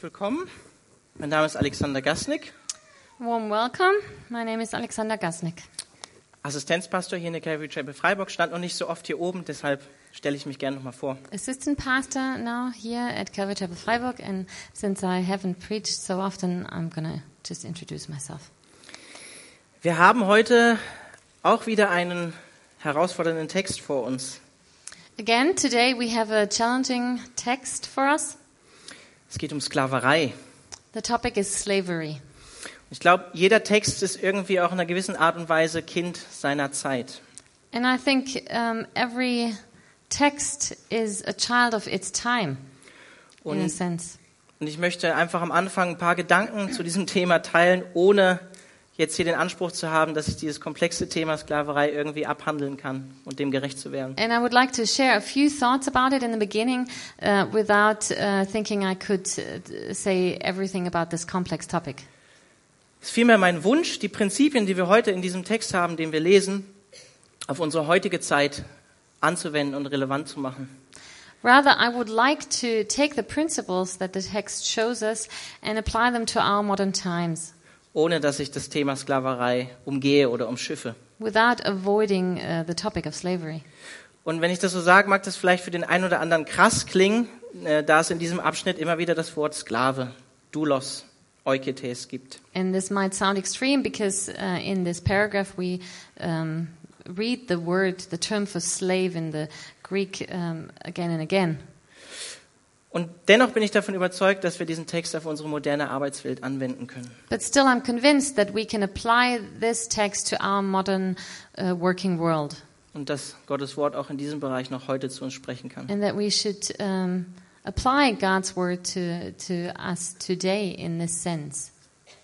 Herzlich willkommen. Mein Name ist Alexander Gasnick, Warm welcome. My name is Alexander Gasnick. Assistenzpastor hier in der Calvary Chapel Freiburg. Stand noch nicht so oft hier oben, deshalb stelle ich mich gerne nochmal vor. Assistant pastor now here at Calvary Chapel Freiburg, and since I haven't preached so often, I'm gonna just introduce myself. Wir haben heute auch wieder einen herausfordernden Text vor uns. Again, today we have a challenging text for us. Es geht um Sklaverei. The topic is slavery. Ich glaube, jeder Text ist irgendwie auch in einer gewissen Art und Weise Kind seiner Zeit. And I think um, every text is a child of its time, in a Und, sense. und ich möchte einfach am Anfang ein paar Gedanken zu diesem Thema teilen, ohne jetzt hier den Anspruch zu haben, dass ich dieses komplexe Thema Sklaverei irgendwie abhandeln kann und dem gerecht zu werden. And I would like to share a few thoughts about it in the beginning uh, without uh, thinking I could uh, say everything about this complex topic. Es ist vielmehr mein Wunsch, die Prinzipien, die wir heute in diesem Text haben, den wir lesen, auf unsere heutige Zeit anzuwenden und relevant zu machen. Rather, I would like to take the principles that the text shows us and apply them to our modern times ohne dass ich das Thema Sklaverei umgehe oder umschiffe. without avoiding uh, the topic of slavery. Und wenn ich das so sage, mag das vielleicht für den einen oder anderen krass klingen, äh, da es in diesem Abschnitt immer wieder das Wort Sklave, Doulos, Euketes gibt. And this might sound extreme because uh, in this paragraph we um, read the word, the term for slave in the Greek um, again and again. Und dennoch bin ich davon überzeugt, dass wir diesen Text auf unsere moderne Arbeitswelt anwenden können. But still, I'm convinced that we can apply this text to our modern uh, working world Und dass Gottes Wort auch in diesem Bereich noch heute zu uns sprechen kann. and that we should um, apply God's word to, to us today in this sense.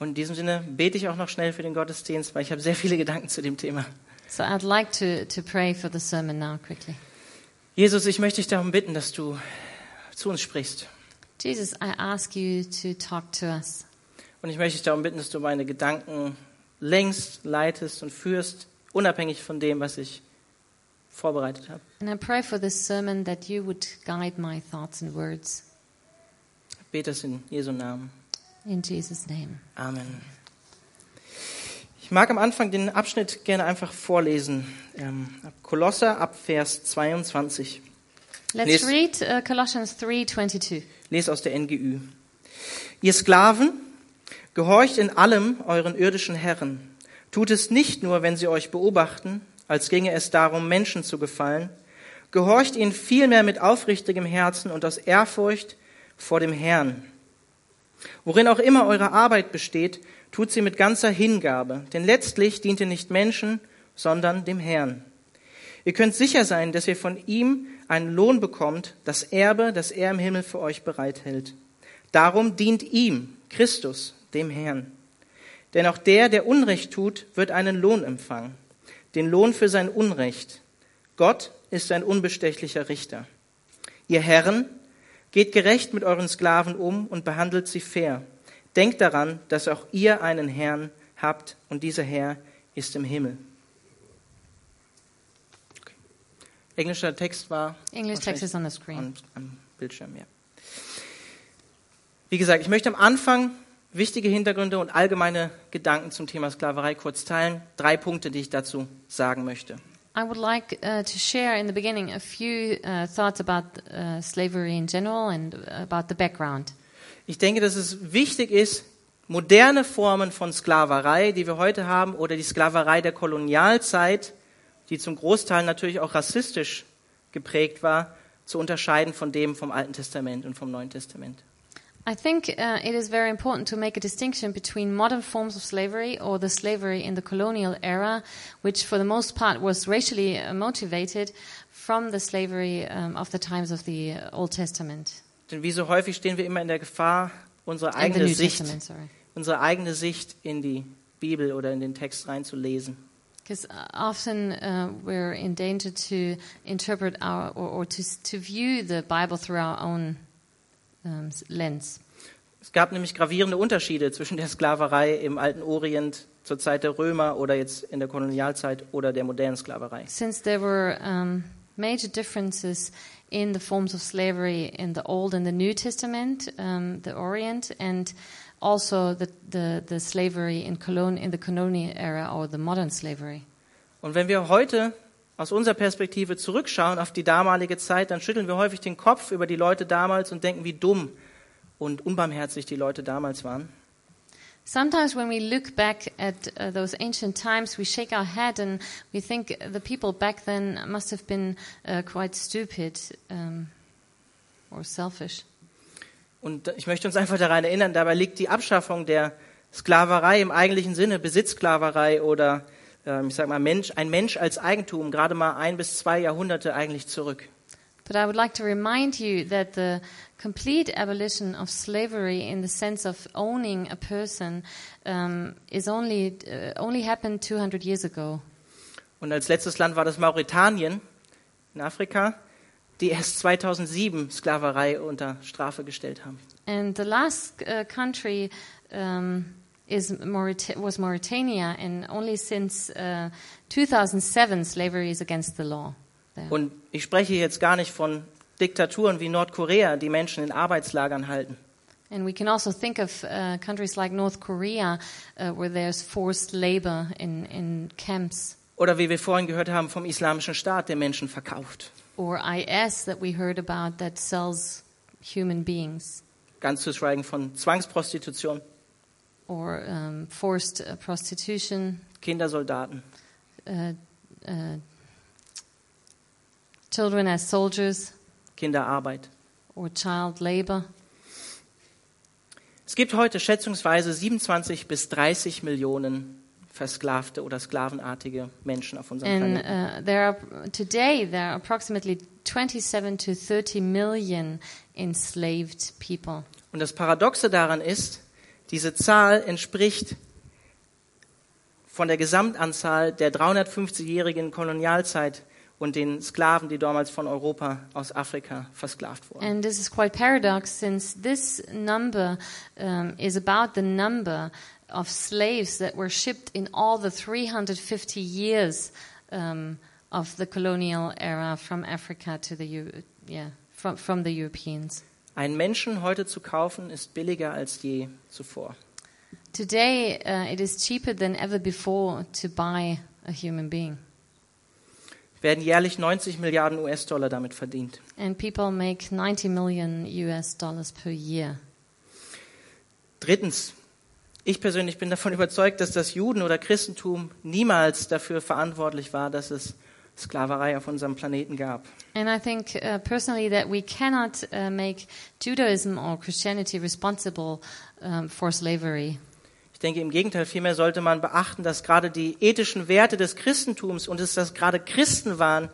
Und in diesem Sinne bete ich auch noch schnell für den Gottesdienst, weil ich habe sehr viele Gedanken zu dem Thema. So I'd like to, to pray for the sermon now quickly. Jesus, ich möchte dich darum bitten, dass du zu uns sprichst. Jesus, I ask you to talk to us. Und ich möchte dich darum bitten, dass du meine Gedanken längst, leitest und führst, unabhängig von dem, was ich vorbereitet habe. And I pray for this sermon that you would guide my thoughts and words. Ich bete es in Jesu Namen. In Jesus' name. Amen. Ich mag am Anfang den Abschnitt gerne einfach vorlesen. Ähm, Kolosser ab Vers 22. Let's Lies- read uh, Colossians 3:22. Lese aus der NGÜ. Ihr Sklaven, gehorcht in allem euren irdischen Herren. Tut es nicht nur, wenn sie euch beobachten, als ginge es darum, Menschen zu gefallen. Gehorcht ihnen vielmehr mit aufrichtigem Herzen und aus Ehrfurcht vor dem Herrn. Worin auch immer eure Arbeit besteht, tut sie mit ganzer Hingabe, denn letztlich dient ihr nicht Menschen, sondern dem Herrn. Ihr könnt sicher sein, dass ihr von ihm einen Lohn bekommt, das Erbe, das er im Himmel für euch bereithält. Darum dient ihm, Christus, dem Herrn. Denn auch der, der Unrecht tut, wird einen Lohn empfangen. Den Lohn für sein Unrecht. Gott ist ein unbestechlicher Richter. Ihr Herren, geht gerecht mit euren Sklaven um und behandelt sie fair. Denkt daran, dass auch ihr einen Herrn habt und dieser Herr ist im Himmel. Okay. Englischer Text war English text is on the screen. am, am Bildschirm, ja. Wie gesagt, ich möchte am Anfang wichtige Hintergründe und allgemeine Gedanken zum Thema Sklaverei kurz teilen. Drei Punkte, die ich dazu sagen möchte. I would like uh, to share in the beginning a few uh, thoughts about uh, slavery in general and about the background. Ich denke, dass es wichtig ist, moderne Formen von Sklaverei, die wir heute haben, oder die Sklaverei der Kolonialzeit, die zum Großteil natürlich auch rassistisch geprägt war, zu unterscheiden von dem vom Alten Testament und vom Neuen Testament. I think uh, it is very important to make a distinction between modern forms of slavery or the slavery in the colonial era, which for the most part was racially uh, motivated, from the slavery um, of the times of the uh, Old Testament. Denn wie so häufig stehen wir immer in der Gefahr, unsere eigene Sicht, unsere eigene Sicht in die Bibel oder in den Text reinzulesen. Because often uh, we're in danger to interpret our or, or to to view the Bible through our own um, lens. Es gab nämlich gravierende Unterschiede zwischen der Sklaverei im alten Orient zur Zeit der Römer oder jetzt in der Kolonialzeit oder der modernen Sklaverei. Since there were um, major differences in the forms of slavery in the Old and the New Testament, um, the Orient, and also the, the, the slavery in, colon, in the colonial era or the modern slavery. Und wenn wir heute aus unserer Perspektive zurückschauen auf die damalige Zeit, dann schütteln wir häufig den Kopf über die Leute damals und denken, wie dumm und unbarmherzig die Leute damals waren. Sometimes when we look back at uh, those ancient times, we shake our head and we think the people back then must have been uh, quite stupid um, or selfish. Und ich möchte uns einfach daran erinnern, dabei liegt die Abschaffung der Sklaverei im eigentlichen Sinne, Besitzsklaverei oder ähm, ich sag mal Mensch, ein Mensch als Eigentum gerade mal ein bis zwei Jahrhunderte eigentlich zurück. But I would like to remind you that the complete abolition of slavery, in the sense of owning a person, um, is only uh, only happened 200 years ago. Und als letztes Land war das Mauretanien in Afrika, die erst 2007 Sklaverei unter Strafe gestellt haben. And the last uh, country um, is Maurit was Mauritania, and only since uh, 2007 slavery is against the law. There. Und ich spreche jetzt gar nicht von Diktaturen wie Nordkorea, die Menschen in Arbeitslagern halten. And we can also think of uh, countries like North Korea, uh, where there's forced labor in, in camps, Oder wie wir vorhin gehört haben vom Islamischen Staat, der Menschen verkauft. Or IS that we heard about that sells human beings, Ganz zu schweigen von Zwangsprostitution, or um, forced uh, prostitution, Kindersoldaten. uh, uh, children as soldiers, Kinderarbeit. or child labor. Es gibt heute schätzungsweise 27 bis 30 Millionen versklavte oder sklavenartige Menschen auf unserem And Planeten. uh, there are today there are approximately 27 to 30 million enslaved people. Und das Paradoxe daran ist, diese Zahl entspricht von der Gesamtanzahl der 350-jährigen Kolonialzeit und den Sklaven, die damals von Europa aus Afrika versklavt wurden. And this is quite paradox since this number um, is about the number of slaves that were shipped in all the 350 years um, of the colonial era from Africa to the Eu- yeah from from the Europeans. Einen Menschen heute zu kaufen, ist billiger als je zuvor. Today, uh, it is cheaper than ever before to buy a human being, Werden jährlich 90 Milliarden US-Dollar damit verdient. and people make 90 million US dollars per year. Drittens, ich persönlich bin davon überzeugt, dass das Juden- oder Christentum niemals dafür verantwortlich war, dass es Sklaverei auf unserem Planeten gab. And I think uh, personally that we cannot uh, make Judaism or Christianity responsible um, for slavery. Ich denke im Gegenteil, vielmehr sollte man beachten, dass gerade die ethischen Werte des Christentums und es, dass gerade Christen waren,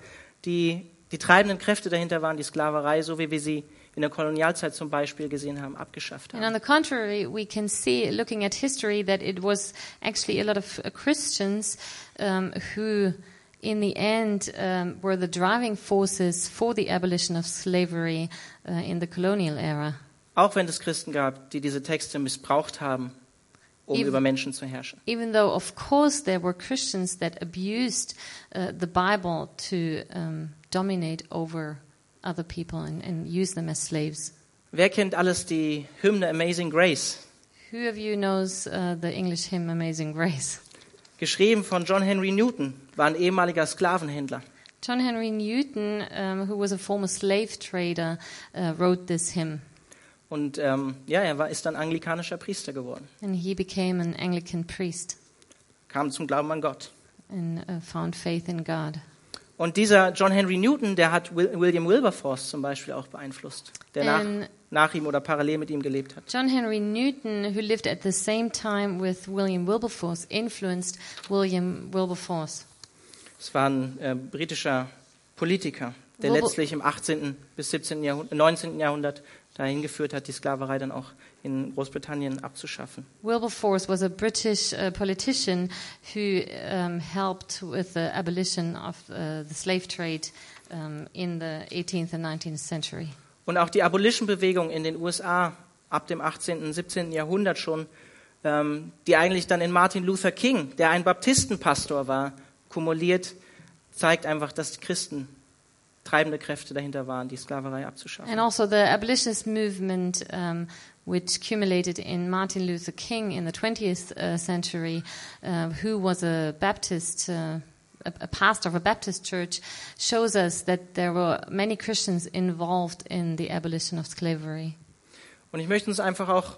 die die treibenden Kräfte dahinter waren, die Sklaverei, so wie wir sie in der Kolonialzeit zum Beispiel gesehen haben, abgeschafft And on haben. the contrary, we can see, looking at history, that it was actually a lot of uh, Christians um, who, in the end, um, were the driving forces for the abolition of slavery uh, in the colonial era. Auch wenn es Christen gab, die diese Texte missbraucht haben, um Even- über Menschen zu herrschen. Even though, of course, there were Christians that abused uh, the Bible to um, dominate over other people and, and use them as slaves. Wer kennt alles die Hymne Amazing Grace? Who of you knows uh, the English hymn Amazing Grace? Geschrieben von John Henry Newton, war ein ehemaliger Sklavenhändler. John Henry Newton, um, who was a former slave trader, uh, wrote this hymn, Und ähm, ja, er war, ist dann anglikanischer Priester geworden, and he became an Anglican priest kam zum Glauben an Gott. and uh, found faith in God. Und dieser John Henry Newton, der hat Wil- William Wilberforce zum Beispiel auch beeinflusst, der nach, Ähm. nach ihm oder parallel mit ihm gelebt hat. John Henry Newton, who lived at the same time with William Wilberforce, influenced William Wilberforce. Es war ein äh, britischer Politiker, der Wilber- letztlich im 18. bis 17. Jahrhundert, 19. Jahrhundert dahin geführt hat, die Sklaverei dann auch in Großbritannien abzuschaffen. Wilberforce was a British uh, politician who um, helped with the abolition of uh, the slave trade um, in the 18th and 19th century. Und auch die Abolition-Bewegung in den USA ab dem 18., und 17. Jahrhundert schon, ähm, die eigentlich dann in Martin Luther King, der ein Baptistenpastor war, kumuliert, zeigt einfach, dass die Christen treibende Kräfte dahinter waren, die Sklaverei abzuschaffen. And also the abolitionist movement, um, which accumulated in Martin Luther King in the 20th uh, century, uh, who was a Baptist, uh, a, a pastor of a Baptist church, shows us that there were many Christians involved in the abolition of slavery. Und ich möchte uns einfach auch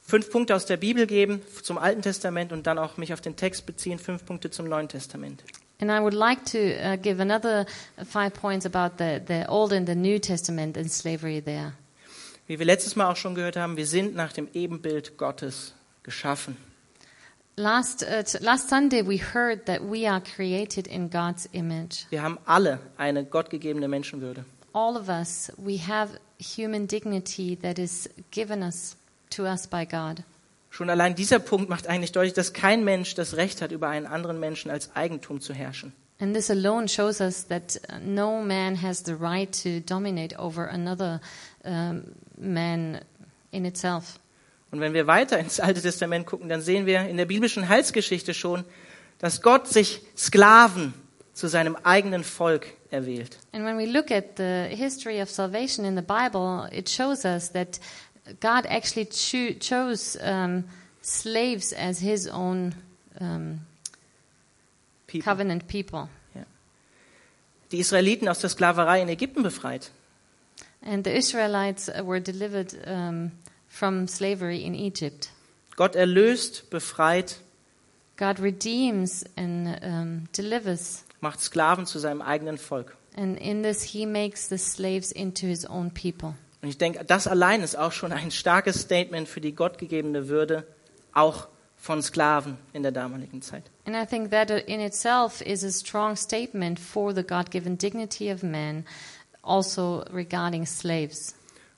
fünf Punkte aus der Bibel geben zum Alten Testament und dann auch mich auf den Text beziehen, fünf Punkte zum Neuen Testament. And I would like to uh, give another five points about the, the Old and the New Testament and slavery there. Wie wir letztes Mal auch schon gehört haben, wir sind nach dem Ebenbild Gottes geschaffen. Last, uh, last Sunday, we heard that we are created in God's image. Wir haben alle eine gottgegebene Menschenwürde. All of us, we have human dignity that is given us to us by God. Schon allein dieser Punkt macht eigentlich deutlich, dass kein Mensch das Recht hat, über einen anderen Menschen als Eigentum zu herrschen. And this alone shows us that uh, no man has the right to dominate over another um, man in itself. Und wenn wir weiter ins Alte Testament gucken, dann sehen wir in der biblischen Heilsgeschichte schon, dass Gott sich Sklaven zu seinem eigenen Volk erwählt. And when we look at the history of salvation in the Bible, it shows us that God actually cho- chose um, slaves as his own um, People. covenant people. Die Israeliten aus der Sklaverei in Ägypten befreit. And the Israelites uh, were delivered um, from slavery in Egypt. Gott erlöst, befreit, God redeems and um, delivers. macht Sklaven zu seinem eigenen Volk. And in this, he makes the slaves into his own people. Und ich denke, das allein ist auch schon ein starkes Statement für die gottgegebene Würde, auch von Sklaven in der damaligen Zeit. And I think that uh, in itself is a strong statement for the God given dignity of man, also regarding slaves.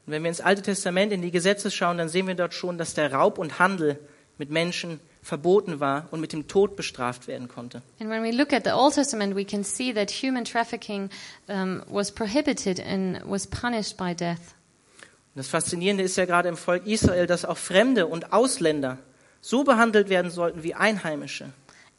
Und wenn wir ins Alte Testament, in die Gesetze schauen, dann sehen wir dort schon, dass der Raub und Handel mit Menschen verboten war und mit dem Tod bestraft werden konnte. And when we look at the Old Testament, we can see that human trafficking um, was prohibited and was punished by death. Und das Faszinierende ist ja gerade im Volk Israel, dass auch Fremde und Ausländer so behandelt werden sollten wie Einheimische.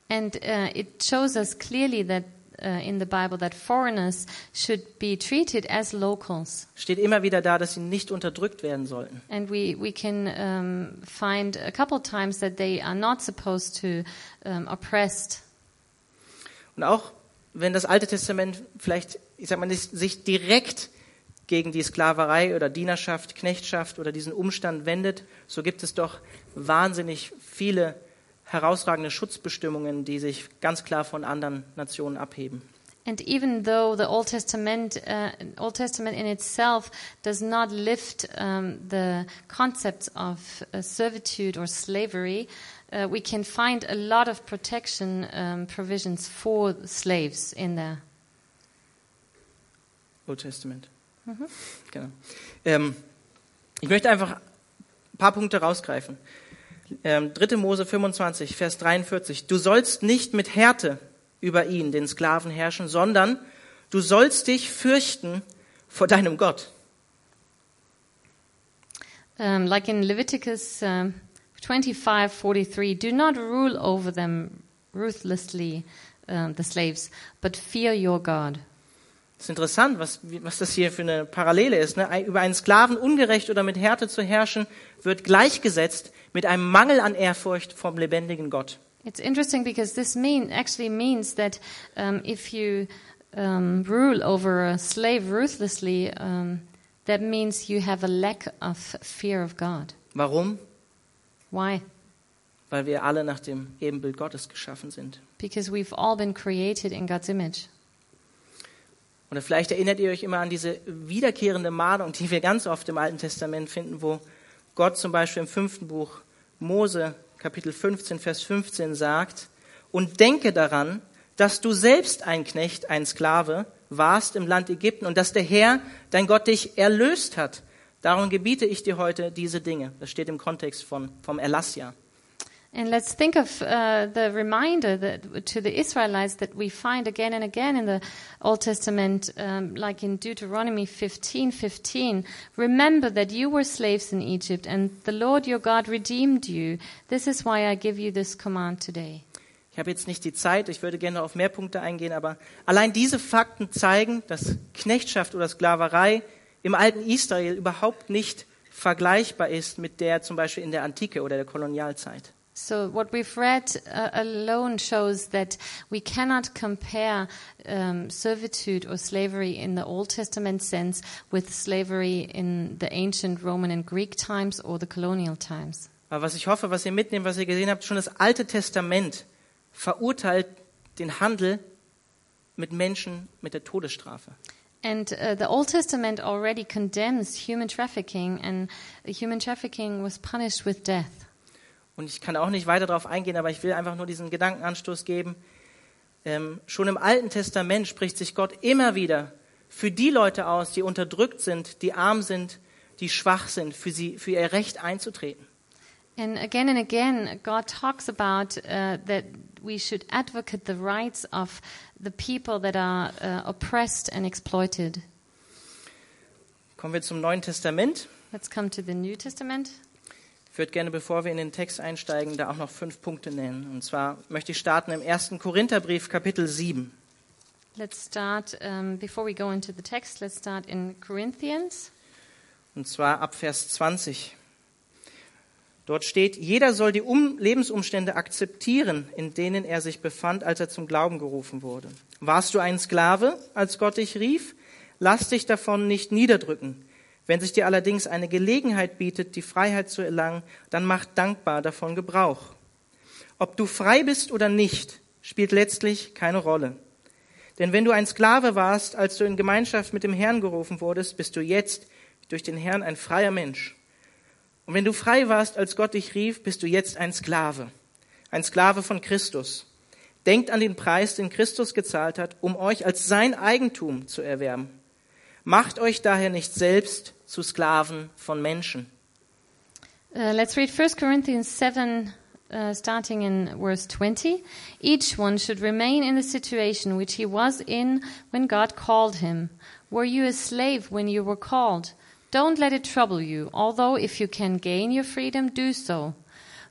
And uh, it shows us clearly that uh, in the Bible that foreigners should be treated as locals. Steht immer wieder da, dass sie nicht unterdrückt werden sollten. And we, we can um, find a couple times that they are not supposed to um, oppressed. Und auch wenn das Alte Testament vielleicht, ich sag mal, sich direkt gegen die Sklaverei oder Dienerschaft, Knechtschaft oder diesen Umstand wendet, so gibt es doch wahnsinnig viele herausragende Schutzbestimmungen, die sich ganz klar von anderen Nationen abheben. And even though the Old Testament, uh, Old Testament in itself does not lift um, the concepts of uh, servitude or slavery, uh, we can find a lot of protection um, provisions for slaves in there. Old Testament. Genau. Ähm, ich möchte einfach ein paar Punkte rausgreifen. Ähm, 3. Mose 25, Vers 43. Du sollst nicht mit Härte über ihn, den Sklaven, herrschen, sondern du sollst dich fürchten vor deinem Gott. Um, like in Leviticus um, 25:43, do not rule over them ruthlessly, um, the slaves, but fear your God. Das ist interessant, was, was das hier für eine Parallele ist. Ne? Über einen Sklaven ungerecht oder mit Härte zu herrschen, wird gleichgesetzt mit einem Mangel an Ehrfurcht vom lebendigen Gott. It's interesting because this mean actually means that um, if you um, rule over a slave ruthlessly, um, that means you have a lack of fear of God. Warum? Why? Weil wir alle nach dem Ebenbild Gottes geschaffen sind. Because we've all been created in God's image. Oder vielleicht erinnert ihr euch immer an diese wiederkehrende Mahnung, die wir ganz oft im Alten Testament finden, wo Gott zum Beispiel im fünften Buch Mose, Kapitel 15, Vers 15 sagt, und denke daran, dass du selbst ein Knecht, ein Sklave warst im Land Ägypten und dass der Herr, dein Gott, dich erlöst hat. Darum gebiete ich dir heute diese Dinge. Das steht im Kontext von, vom Erlass ja. And let's think of uh, the reminder that to the Israelites that we find again and again in the Old Testament, um, like in Deuteronomy 15, 15. Remember that you were slaves in Egypt, and the Lord your God redeemed you. This is why I give you this command today. Ich habe jetzt nicht die Zeit, ich würde gerne auf mehr Punkte eingehen, aber allein diese Fakten zeigen, dass Knechtschaft oder Sklaverei im alten Israel überhaupt nicht vergleichbar ist mit der zum Beispiel in der Antike oder der Kolonialzeit. So what we've read uh, alone shows that we cannot compare um, servitude or slavery in the Old Testament sense with slavery in the ancient Roman and Greek times or the colonial times. Aber was ich hoffe, was ihr mitnehmt, was ihr gesehen habt, schon das Alte Testament verurteilt den Handel mit Menschen mit der Todesstrafe. And uh, the Old Testament already condemns human trafficking, and human trafficking was punished with death. Und ich kann auch nicht weiter darauf eingehen, aber ich will einfach nur diesen Gedankenanstoß geben. Ähm, schon im Alten Testament spricht sich Gott immer wieder für die Leute aus, die unterdrückt sind, die arm sind, die schwach sind, für sie, für ihr Recht einzutreten. And again and again, God talks about uh, that we should advocate the rights of the people that are uh, oppressed and exploited. Kommen wir zum Neuen Testament. Let's come to the New Testament. Ich würde gerne, bevor wir in den Text einsteigen, da auch noch fünf Punkte nennen. Und zwar möchte ich starten im ersten Korintherbrief, Kapitel 7. Let's start, um, before we go into the text, let's start in Corinthians. Und zwar ab Vers 20. Dort steht, jeder soll die um Lebensumstände akzeptieren, in denen er sich befand, als er zum Glauben gerufen wurde. Warst du ein Sklave, als Gott dich rief? Lass dich davon nicht niederdrücken. Wenn sich dir allerdings eine Gelegenheit bietet, die Freiheit zu erlangen, dann mach dankbar davon Gebrauch. Ob du frei bist oder nicht, spielt letztlich keine Rolle. Denn wenn du ein Sklave warst, als du in Gemeinschaft mit dem Herrn gerufen wurdest, bist du jetzt durch den Herrn ein freier Mensch. Und wenn du frei warst, als Gott dich rief, bist du jetzt ein Sklave, ein Sklave von Christus. Denkt an den Preis, den Christus gezahlt hat, um euch als sein Eigentum zu erwerben. Macht euch daher nicht selbst zu Sklaven von Menschen. Uh, let's read 1 Corinthians 7, uh, starting in verse 20. Each one should remain in the situation which he was in when God called him. Were you a slave when you were called? Don't let it trouble you, although if you can gain your freedom, do so.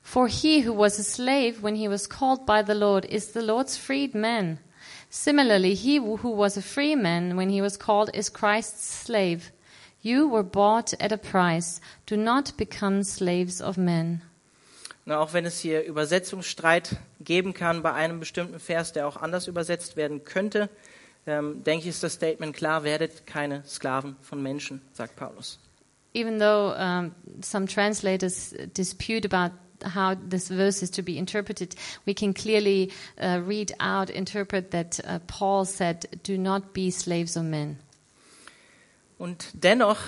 For he who was a slave when he was called by the Lord is the Lord's freed man. Similarly, he who was a free man when he was called is Christ's slave. You were bought at a price. Do not become slaves of men. Na, auch wenn es hier Übersetzungsstreit geben kann bei einem bestimmten Vers, der auch anders übersetzt werden könnte, ähm, denke ich, ist das Statement klar, werdet keine Sklaven von Menschen, sagt Paulus. Even though um, some translators dispute about how this verse is to be interpreted, we can clearly uh, read out, interpret that uh, Paul said, Do not be slaves of men. Und dennoch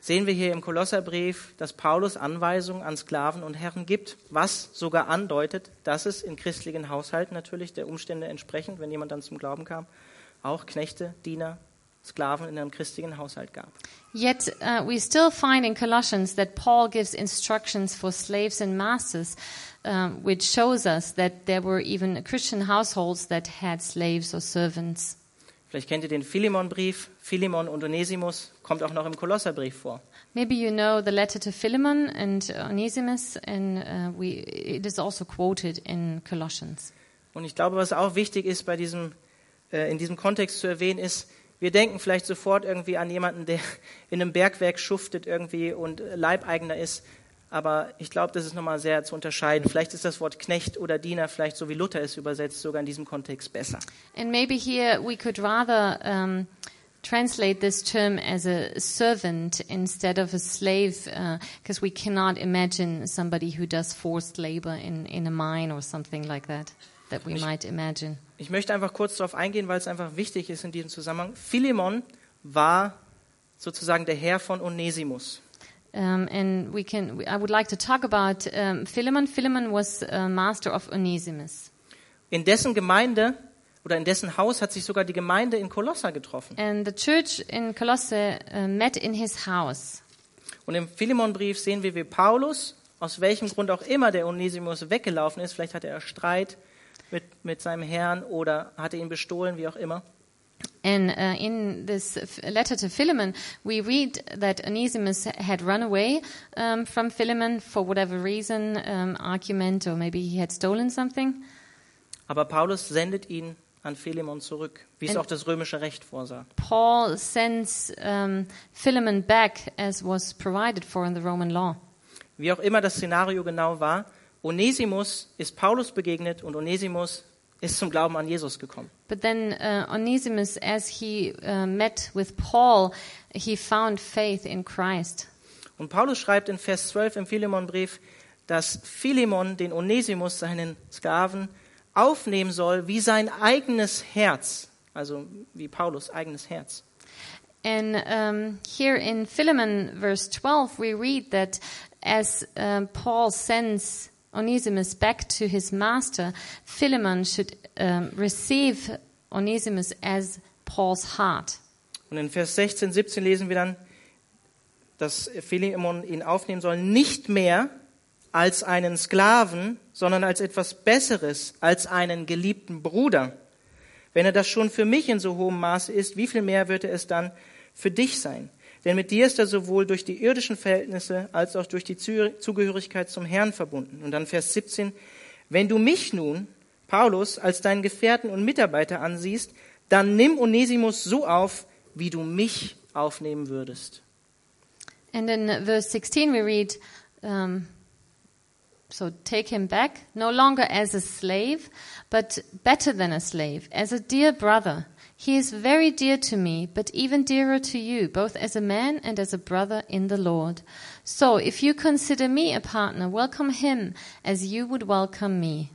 sehen wir hier im Kolosserbrief, dass Paulus Anweisungen an Sklaven und Herren gibt, was sogar andeutet, dass es in christlichen Haushalten natürlich der Umstände entsprechend, wenn jemand dann zum Glauben kam, auch Knechte, Diener, Sklaven in einem christlichen Haushalt gab. Yet uh, we still find in Colossians that Paul gives instructions for slaves and masters, um, which shows us that there were even Christian households that had slaves or servants. Vielleicht kennt ihr den Philemon-Brief. Philemon und Onesimus kommt auch noch im Kolosserbrief vor. Maybe you know the letter to Philemon and Onesimus, and uh, we, it is also quoted in Colossians. Und ich glaube, was auch wichtig ist, bei diesem, äh, in diesem Kontext zu erwähnen, ist, wir denken vielleicht sofort irgendwie an jemanden, der in einem Bergwerk schuftet irgendwie und Leibeigner ist. Aber ich glaube, das ist nochmal sehr zu unterscheiden. Vielleicht ist das Wort Knecht oder Diener, vielleicht so wie Luther es übersetzt, sogar in diesem Kontext besser. And maybe here we could rather um, translate this term as a servant instead of a slave, because uh, we cannot imagine somebody who does forced labor in, in a mine or something like that, that we Ich- might imagine. Ich möchte einfach kurz darauf eingehen, weil es einfach wichtig ist in diesem Zusammenhang. Philemon war sozusagen der Herr von Onesimus. Um, and we can, I would like to talk about um, Philemon. Philemon was a master of Onesimus. In dessen Gemeinde oder in dessen Haus hat sich sogar die Gemeinde in Kolosser getroffen. And the church in Colossae uh, met in his house. Und im Philemonbrief sehen wir, wie Paulus, aus welchem Grund auch immer der Onesimus weggelaufen ist, vielleicht hatte er Streit mit, mit seinem Herrn oder hatte ihn bestohlen, wie auch immer. And uh, in this letter to Philemon, we read that Onesimus had run away um, from Philemon for whatever reason, um, argument, or maybe he had stolen something. Aber Paulus sendet ihn an Philemon zurück, wie es And- auch das römische Recht vorsah. Paul sends um, Philemon back as was provided for in the Roman law. Wie auch immer das Szenario genau war, Onesimus ist Paulus begegnet und Onesimus ist zum Glauben an Jesus gekommen. But then uh, Onesimus, as he uh, met with Paul, he found faith in Christ. Und Paulus schreibt in Vers 12 im Philemonbrief, dass Philemon den Onesimus, seinen Sklaven, aufnehmen soll wie sein eigenes Herz. Also wie Paulus eigenes Herz. And um, here in Philemon, verse 12, we read that as um, Paul sends Onesimus back to his master, Philemon should um, receive Onesimus as Paul's heart. Und in Vers 16, 17 lesen wir dann, dass Philemon ihn aufnehmen soll, nicht mehr als einen Sklaven, sondern als etwas Besseres, als einen geliebten Bruder. Wenn er das schon für mich in so hohem Maße ist, wie viel mehr wird er es dann für dich sein? Denn mit dir ist er sowohl durch die irdischen Verhältnisse als auch durch die Zugehörigkeit zum Herrn verbunden. Und dann Vers 17, wenn du mich nun, Paulus, als deinen Gefährten und Mitarbeiter ansiehst, dann nimm Onesimus so auf, wie du mich aufnehmen würdest. And in verse 16, we read, um, so take him back, no longer as a slave, but better than a slave, as a dear brother. He is very dear to me, but even dearer to you, both as a man and as a brother in the Lord. So if you consider me a partner, welcome him as you would welcome me.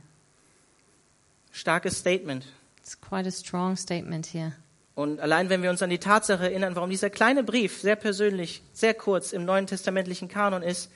Starkes Statement. It's quite a strong statement here. Und allein wenn wir uns an die Tatsache erinnern, warum dieser kleine Brief sehr persönlich, sehr kurz im neuen testamentlichen Kanon ist,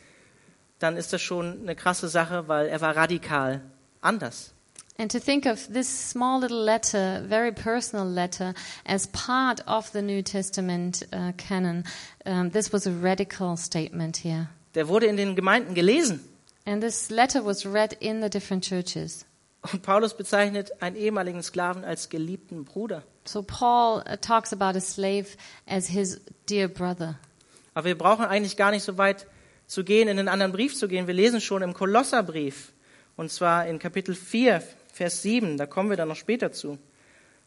dann ist das schon eine krasse Sache, weil er war radikal anders. And to think of this small little letter, very personal letter, as part of the New Testament uh, canon, um, this was a radical statement here. Der wurde in den Gemeinden gelesen. And this letter was read in the different churches. Und Paulus bezeichnet einen ehemaligen Sklaven als geliebten Bruder. So Paul uh, talks about a slave as his dear brother. Aber wir brauchen eigentlich gar nicht so weit zu gehen, in einen anderen Brief zu gehen. Wir lesen schon im Kolosserbrief. Und zwar in Kapitel 4, Vers 7. Da kommen wir dann noch später zu.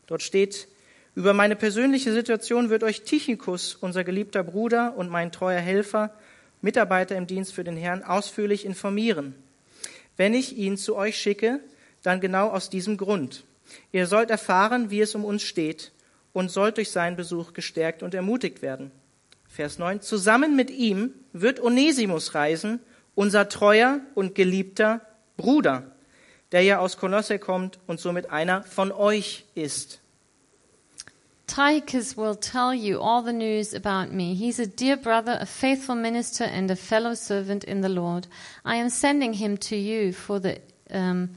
Dort steht, über meine persönliche Situation wird euch Tychikus, unser geliebter Bruder und mein treuer Helfer, Mitarbeiter im Dienst für den Herrn, ausführlich informieren. Wenn ich ihn zu euch schicke, dann genau aus diesem Grund. Ihr sollt erfahren, wie es um uns steht und sollt durch seinen Besuch gestärkt und ermutigt werden. Vers 9. Zusammen mit ihm wird Onesimus reisen, unser treuer und geliebter Bruder, der ja aus Kolosse kommt und somit einer von euch ist. Tychus will tell you all the news about me. He's a dear brother, a faithful minister, and a fellow servant in the Lord. I am sending him to you for the um,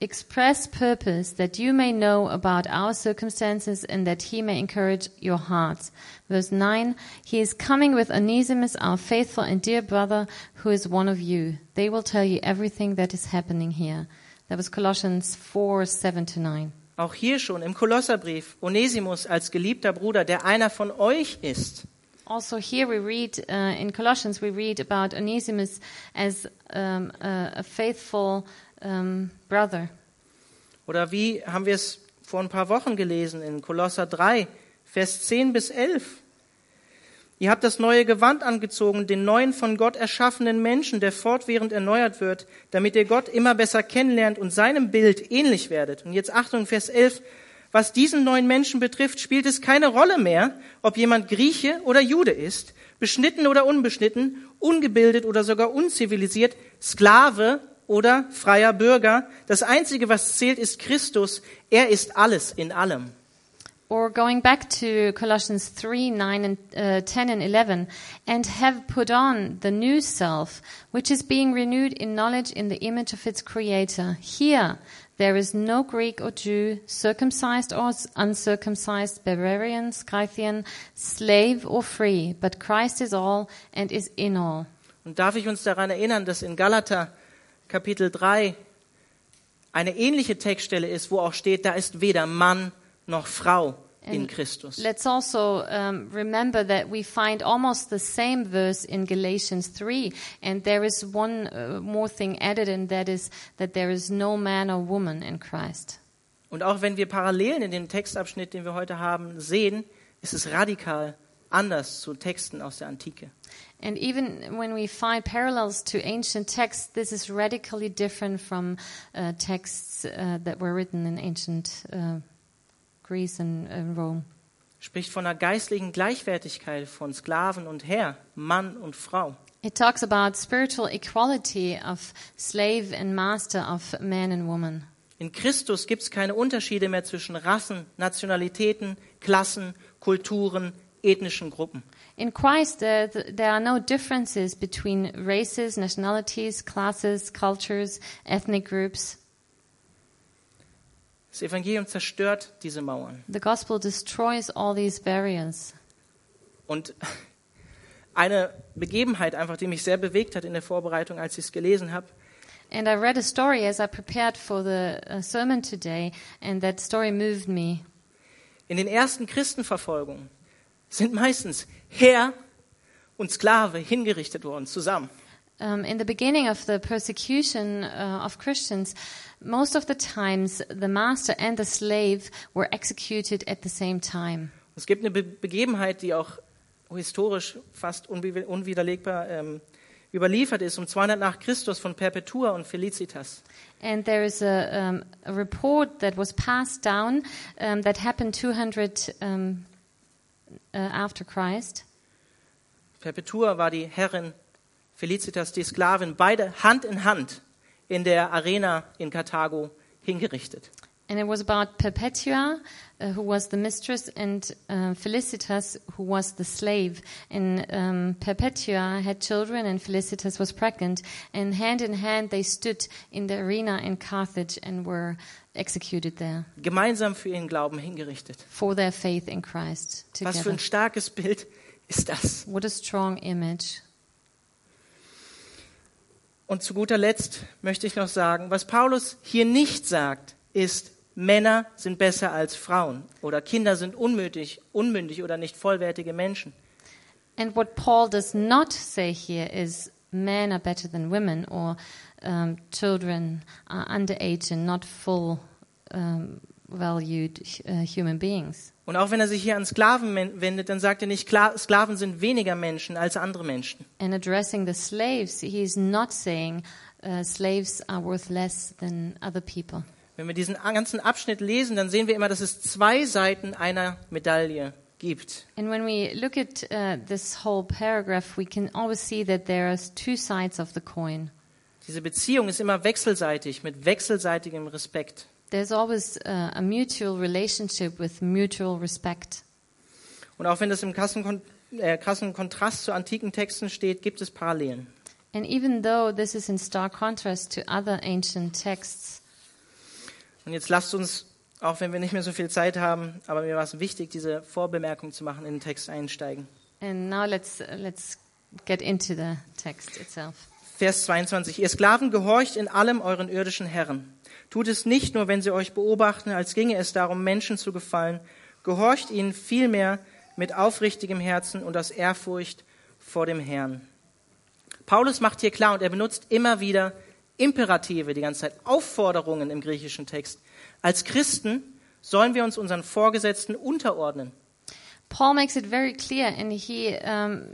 express purpose that you may know about our circumstances and that he may encourage your hearts. Verse 9 He is coming with Onesimus, our faithful and dear brother, who is one of you. They will tell you everything that is happening here. That was Colossians 4 7 to 9. Auch hier schon im Kolosserbrief Onesimus als geliebter Bruder, der einer von euch ist. Also here we read uh, in Colossians we read about Onesimus as um, a, a faithful um, brother. Oder wie haben wir es vor ein paar Wochen gelesen in Kolosser 3, Vers 10 bis 11. Ihr habt das neue Gewand angezogen, den neuen von Gott erschaffenen Menschen, der fortwährend erneuert wird, damit ihr Gott immer besser kennenlernt und seinem Bild ähnlich werdet. Und jetzt Achtung, Vers 11. Was diesen neuen Menschen betrifft, spielt es keine Rolle mehr, ob jemand Grieche oder Jude ist, beschnitten oder unbeschnitten, ungebildet oder sogar unzivilisiert, Sklave oder freier Bürger. Das Einzige, was zählt, ist Christus. Er ist alles in allem. Or going back to Colossians 3, 9 and uh, 10 and 11, and have put on the new self, which is being renewed in knowledge in the image of its creator. Here, there is no Greek or Jew, circumcised or uncircumcised, barbarian, Scythian, slave or free, but Christ is all and is in all. Und darf ich uns daran erinnern, dass in Galater Kapitel 3 eine ähnliche Textstelle ist, wo auch steht, da ist weder Mann noch Frau in And Christus. Let's also um, remember that we find almost the same verse in Galatians 3, and there is one uh, more thing added, and that is that there is no man or woman in Christ. Und auch wenn wir Parallelen in dem Textabschnitt, den wir heute haben, sehen, ist es radikal anders zu Texten aus der Antike. And even when we find parallels to ancient texts, this is radically different from uh, texts uh, that were written in ancient uh, Greece and, and Rome. Spricht von einer geistlichen Gleichwertigkeit von Sklaven und Herr, Mann und Frau. It talks about spiritual equality of slave and master, of man and woman. In Christus gibt es keine Unterschiede mehr zwischen Rassen, Nationalitäten, Klassen, Kulturen, ethnischen Gruppen. In Christ, there, there are no differences between races, nationalities, classes, cultures, ethnic groups. Das Evangelium zerstört diese Mauern. The gospel destroys all these barriers. Und eine Begebenheit einfach, die mich sehr bewegt hat in der Vorbereitung, als ich es gelesen habe, And I read a story as I prepared for the uh, sermon today, and that story moved me. in den ersten Christenverfolgungen sind meistens Herr und Sklave hingerichtet worden zusammen. Um, in the beginning of the persecution uh, of Christians, most of the times the master and the slave were executed at the same time. Es gibt eine Be Begebenheit, die auch historisch fast unbe unwiderlegbar ähm, überliefert ist, um 200 nach Christus von Perpetua und Felicitas. And there is a, um, a report that was passed down um, that happened 200 um, uh, after Christ. Perpetua war die Herrin, Felicitas die Sklavin, beide Hand in Hand in der Arena in Karthago hingerichtet. And it was about Perpetua, uh, who was the mistress, and uh, Felicitas, who was the slave. And um, Perpetua had children, and Felicitas was pregnant. And hand in hand, they stood in the arena in Carthage and were executed there Gemeinsam für ihren Glauben hingerichtet. for their faith in Christ Was für together. ein starkes Bild ist das? What a strong image. Und zu guter Letzt möchte ich noch sagen, was Paulus hier nicht sagt, ist, Männer sind besser als Frauen oder Kinder sind unmündig, unmündig oder nicht vollwertige Menschen. And what Paul does not say here is men are better than women or um, children are underage and not full um, valued uh, human beings. Und auch wenn er sich hier an Sklaven wendet, dann sagt er nicht, Kla- Sklaven sind weniger Menschen als andere Menschen. And addressing the slaves, he is not saying uh, slaves are worth less than other people. Wenn wir diesen ganzen Abschnitt lesen, dann sehen wir immer, dass es zwei Seiten einer Medaille gibt. And when we look at uh, this whole paragraph, we can always see that there are two sides of the coin. Diese Beziehung ist immer wechselseitig, mit wechselseitigem Respekt. There's always uh, a mutual relationship with mutual respect. Und auch wenn das im krassen, Kon äh, krassen Kontrast zu antiken Texten steht, gibt es Parallelen. And even though this is in stark contrast to other ancient texts, Und jetzt lasst uns, auch wenn wir nicht mehr so viel Zeit haben, aber mir war es wichtig, diese Vorbemerkung zu machen, in den Text einsteigen. and now let's let's get into the text itself. Vers 22. Ihr Sklaven gehorcht in allem euren irdischen Herren. Tut es nicht nur, wenn sie euch beobachten, als ginge es darum, Menschen zu gefallen. Gehorcht ihnen vielmehr mit aufrichtigem Herzen und aus Ehrfurcht vor dem Herrn. Paulus macht hier klar und er benutzt immer wieder Imperative die ganze Zeit, Aufforderungen im griechischen Text. Als Christen sollen wir uns unseren Vorgesetzten unterordnen. Paul makes it very clear, and he um,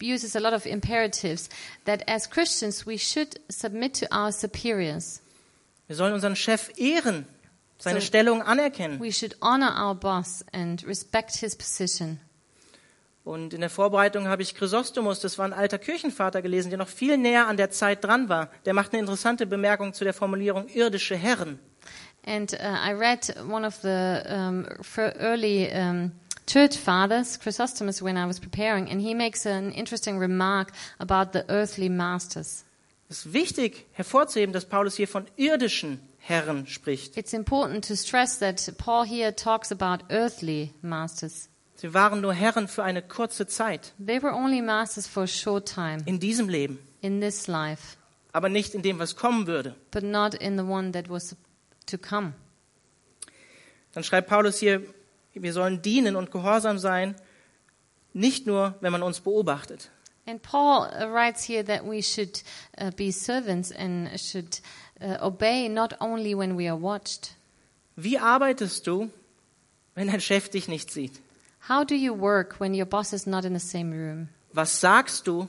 uses a lot of imperatives that as Christians we should submit to our superiors. Wir sollen unseren Chef ehren, seine So- Stellung anerkennen. We should honor our boss and respect his position. Und in der Vorbereitung habe ich Chrysostomus, das war ein alter Kirchenvater gelesen, der noch viel näher an der Zeit dran war. Der macht eine interessante Bemerkung zu der Formulierung irdische Herren. And uh, I read one of the um, early um, church fathers, Chrysostomus, when I was preparing, and he makes an interesting remark about the earthly masters. Es ist wichtig hervorzuheben, dass Paulus hier von irdischen Herren spricht. It's important to stress that Paul here talks about earthly masters. Sie waren nur Herren für eine kurze Zeit They were only masters for a short time in diesem Leben, in this life, aber nicht in dem, was kommen würde. but not in the one that was to come. dann schreibt Paulus hier, wir sollen dienen und gehorsam sein, nicht nur, wenn man uns beobachtet. And Paul uh, writes here that we should uh, be servants and should uh, obey not only when we are watched. Wie arbeitest du, wenn dein Chef dich nicht sieht? How do you work when your boss is not in the same room? Was sagst du,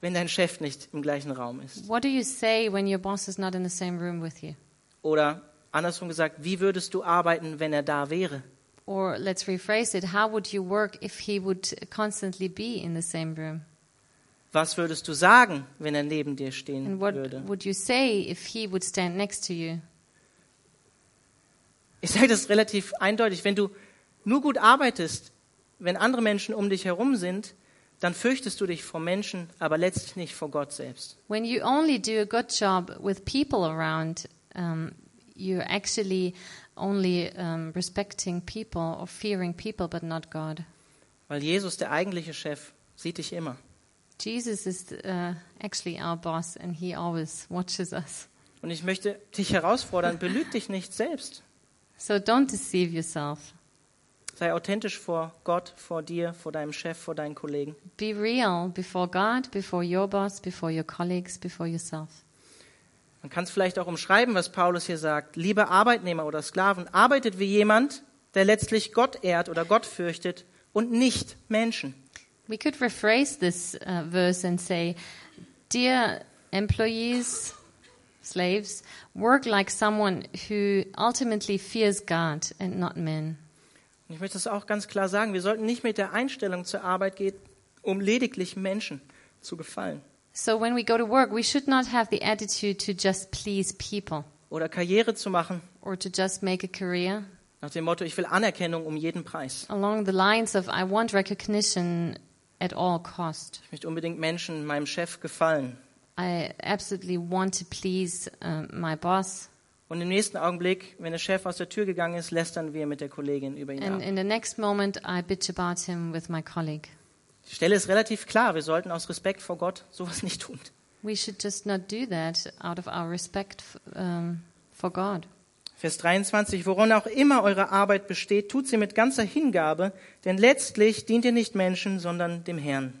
wenn dein Chef nicht im gleichen Raum ist? What do you say when your boss is not in the same room with you? Oder andersrum gesagt, wie würdest du arbeiten, wenn er da wäre? Or let's rephrase it, how would you work if he would constantly be in the same room? Was würdest du sagen, wenn er neben dir And stehen what würde? would you say if he would stand next to you? Ich sage das relativ eindeutig. Wenn du nur gut arbeitest, wenn andere Menschen um dich herum sind, dann fürchtest du dich vor Menschen, aber letztlich nicht vor Gott selbst. When you only do a good job with people around, um, you're actually only um, respecting people or fearing people, but not God. Weil Jesus, der eigentliche Chef, sieht dich immer. Jesus is uh, actually our boss, and he always watches us. Und ich möchte dich herausfordern, belüg dich nicht selbst. So don't deceive yourself. Sei authentisch vor Gott, vor dir, vor deinem Chef, vor deinen Kollegen. Be real before God, before your boss, before your colleagues, before yourself. Man kann es vielleicht auch umschreiben, was Paulus hier sagt. Liebe Arbeitnehmer oder Sklaven, arbeitet wie jemand, der letztlich Gott ehrt oder Gott fürchtet und nicht Menschen. We could rephrase this uh, verse and say, Dear employees, slaves, work like someone who ultimately fears God and not men. Und ich möchte das auch ganz klar sagen. Wir sollten nicht mit der Einstellung zur Arbeit gehen, um lediglich Menschen zu gefallen So when we go to work, we should not have the attitude to just please people oder Karriere zu machen or to just make a career nach dem Motto, ich will Anerkennung um jeden Preis. along the lines of I want recognition at all cost. Ich möchte unbedingt Menschen, meinem Chef gefallen. I absolutely want to please uh, my boss. Und im nächsten Augenblick, wenn der Chef aus der Tür gegangen ist, lästern wir mit der Kollegin über ihn And ab. in the next moment, I bitch about him with my colleague. Die Stelle ist relativ klar. Wir sollten aus Respekt vor Gott sowas nicht tun. We should just not do that out of our respect um, for God. Vers 23, woran auch immer eure Arbeit besteht, tut sie mit ganzer Hingabe, denn letztlich dient ihr nicht Menschen, sondern dem Herrn.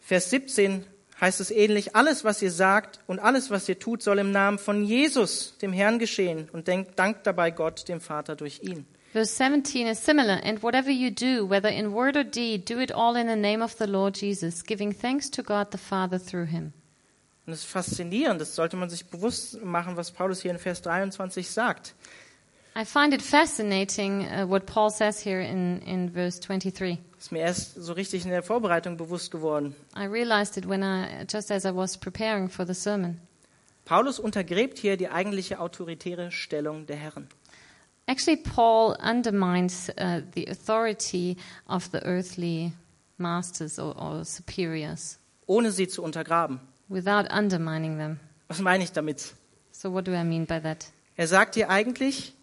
Vers 17 heißt es ähnlich, alles, was ihr sagt und alles, was ihr tut, soll im Namen von Jesus, dem Herrn, geschehen und denkt, dankt dabei Gott, dem Vater, durch ihn. Verse 17 is similar. And whatever you do, whether in word or deed, do it all in the name of the Lord Jesus, giving thanks to God the Father through him. Und es ist faszinierend, das sollte man sich bewusst machen, was Paulus hier in Vers 23 sagt. I find it fascinating uh, what Paul says here in, in verse 23. Ist mir erst so richtig in der Vorbereitung bewusst geworden. I realized it when I, just as I was preparing for the sermon. Paulus untergräbt hier die eigentliche autoritäre Stellung der Herren. Actually, Paul undermines uh, the authority of the earthly masters or, or superiors ohne sie zu untergraben. without undermining them. Was meine ich damit? So, what do I mean by that? Er sagt hier eigentlich,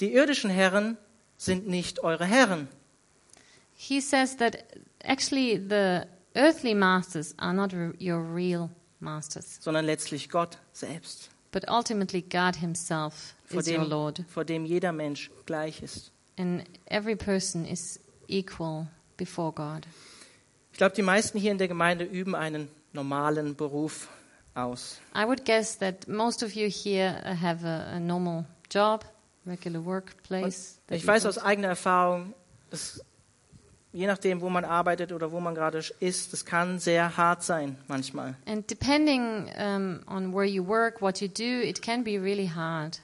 die irdischen Herren sind nicht eure Herren. He says that actually the earthly masters are not your real masters, sondern letztlich Gott selbst, but ultimately God Himself vor is your dem, Lord, vor dem jeder Mensch gleich ist. and every person is equal before God. Ich glaube, die meisten hier in der Gemeinde üben einen normalen Beruf aus. I would guess that most of you here have a, a normal job, regular workplace. Ich weiß aus eigener Erfahrung, dass je nachdem, wo man arbeitet oder wo man gerade ist, das kann sehr hart sein manchmal. And depending um, on where you work, what you do, it can be really hard.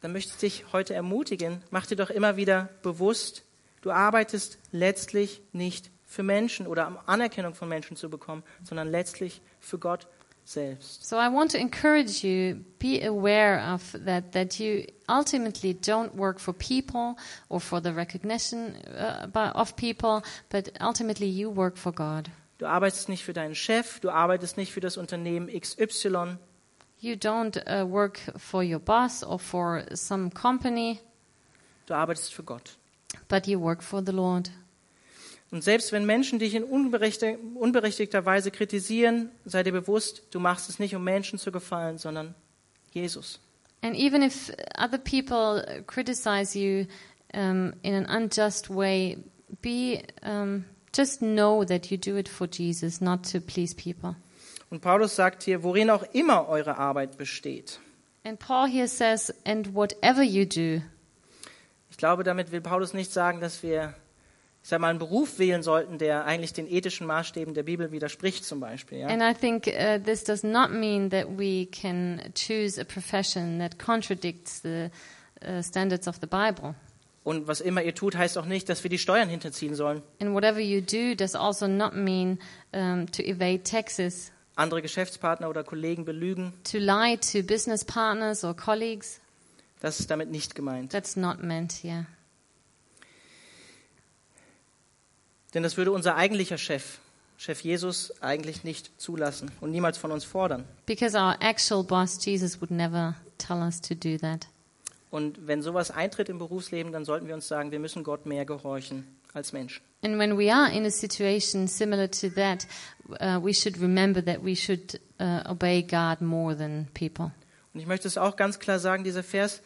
Dann möchte ich dich heute ermutigen, mach dir doch immer wieder bewusst, du arbeitest letztlich nicht für Menschen oder um Anerkennung von Menschen zu bekommen, sondern letztlich für Gott selbst. So I want to encourage you, be aware of that, that you ultimately don't work for people or for the recognition uh, of people, but ultimately you work for God. Du arbeitest nicht für deinen Chef, du arbeitest nicht für das Unternehmen XY, You don't uh, work for your boss or for some company, du arbeitest für Gott. but you work for the Lord. Und selbst wenn Menschen dich in unberechtigter, Weise kritisieren, sei dir bewusst, du machst es nicht, um Menschen zu gefallen, sondern Jesus. And even if other people criticize you um, in an unjust way, be um, just know that you do it for Jesus, not to please people. Und Paulus sagt hier, worin auch immer eure Arbeit besteht. And Paul here says, and whatever you do. Ich glaube, damit will Paulus nicht sagen, dass wir, ich sag mal, einen Beruf wählen sollten, der eigentlich den ethischen Maßstäben der Bibel widerspricht, zum Beispiel. Ja? And I think uh, this does not mean that we can choose a profession that contradicts the uh, standards of the Bible. Und was immer ihr tut, heißt auch nicht, dass wir die Steuern hinterziehen sollen, And whatever you do does also not mean um, to evade taxes, andere Geschäftspartner oder Kollegen belügen. to lie to business partners or colleagues. Das ist damit nicht gemeint. That's not meant here. Denn das würde unser eigentlicher Chef, Chef Jesus, eigentlich nicht zulassen und niemals von uns fordern. Because our actual boss, Jesus, would never tell us to do that. Und wenn sowas eintritt im Berufsleben, dann sollten wir uns sagen, wir müssen Gott mehr gehorchen als Menschen. And when we are in a situation similar to that, uh, we should remember that we should uh, obey God more than people. Und ich möchte es auch ganz klar sagen, dieser Vers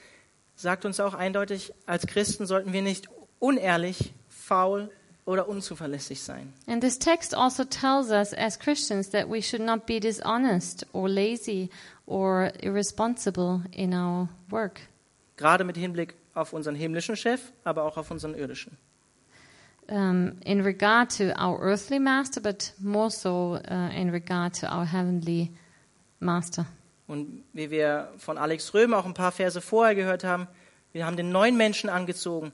sagt uns auch eindeutig, als Christen sollten wir nicht unehrlich, faul oder unzuverlässig sein. And this text also tells us as Christians that we should not be dishonest or lazy or irresponsible in our work. Gerade mit Hinblick auf unseren himmlischen Chef, aber auch auf unseren irdischen. Um, in regard to our earthly master, but more so uh, in regard to our heavenly master. Und wie wir von Alex Röhm auch ein paar Verse vorher gehört haben, wir haben den neuen Menschen angezogen.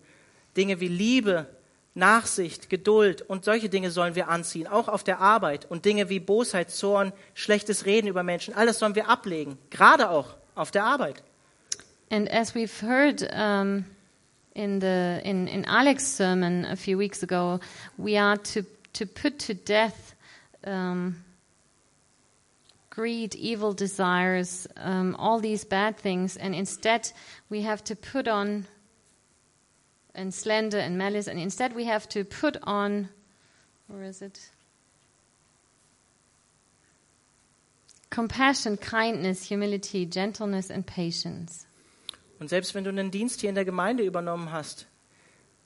Dinge wie Liebe, Nachsicht, Geduld und solche Dinge sollen wir anziehen, auch auf der Arbeit. Und Dinge wie Bosheit, Zorn, schlechtes Reden über Menschen, alles sollen wir ablegen, gerade auch auf der Arbeit. And as we've heard um, in the in, in Alex's sermon a few weeks ago, we are to to put to death um, greed, evil desires, um, all these bad things, and instead we have to put on and slander and malice, and instead we have to put on, where is it? Compassion, kindness, humility, gentleness, and patience. Und selbst wenn du einen Dienst hier in der Gemeinde übernommen hast,